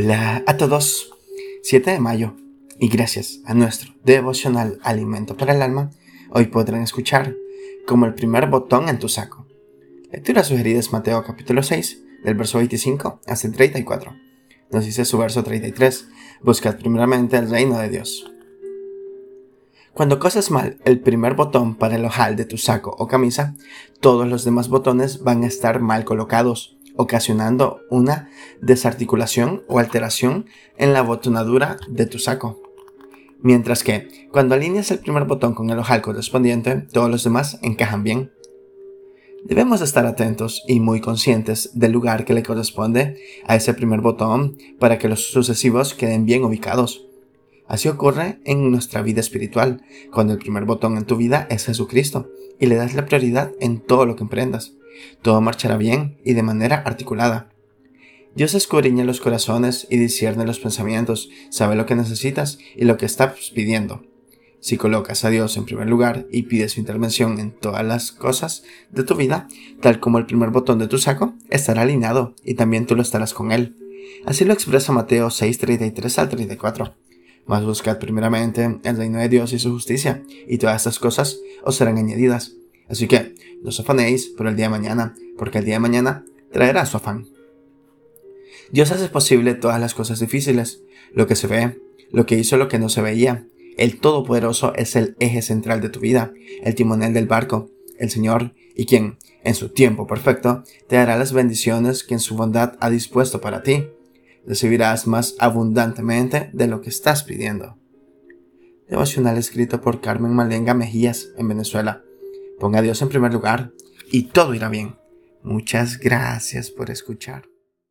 Hola a todos. 7 de mayo. Y gracias a nuestro devocional Alimento para el Alma, hoy podrán escuchar como el primer botón en tu saco. Lectura sugerida es Mateo capítulo 6, del verso 25 hasta el 34. Nos dice su verso 33, buscad primeramente el reino de Dios. Cuando coses mal el primer botón para el ojal de tu saco o camisa, todos los demás botones van a estar mal colocados ocasionando una desarticulación o alteración en la botonadura de tu saco. Mientras que, cuando alineas el primer botón con el ojal correspondiente, todos los demás encajan bien. Debemos estar atentos y muy conscientes del lugar que le corresponde a ese primer botón para que los sucesivos queden bien ubicados. Así ocurre en nuestra vida espiritual, cuando el primer botón en tu vida es Jesucristo y le das la prioridad en todo lo que emprendas todo marchará bien y de manera articulada. Dios escudriña los corazones y discierne los pensamientos, sabe lo que necesitas y lo que estás pidiendo. Si colocas a Dios en primer lugar y pides su intervención en todas las cosas de tu vida, tal como el primer botón de tu saco, estará alineado y también tú lo estarás con Él. Así lo expresa Mateo 6:33 al 34. Mas buscad primeramente el reino de Dios y su justicia, y todas estas cosas os serán añadidas. Así que no os afanéis por el día de mañana, porque el día de mañana traerá su afán. Dios hace posible todas las cosas difíciles, lo que se ve, lo que hizo lo que no se veía. El Todopoderoso es el eje central de tu vida, el timonel del barco, el Señor, y quien, en su tiempo perfecto, te dará las bendiciones que en su bondad ha dispuesto para ti. Recibirás más abundantemente de lo que estás pidiendo. Devocional escrito por Carmen Malenga Mejías en Venezuela. Ponga a Dios en primer lugar y todo irá bien. Muchas gracias por escuchar.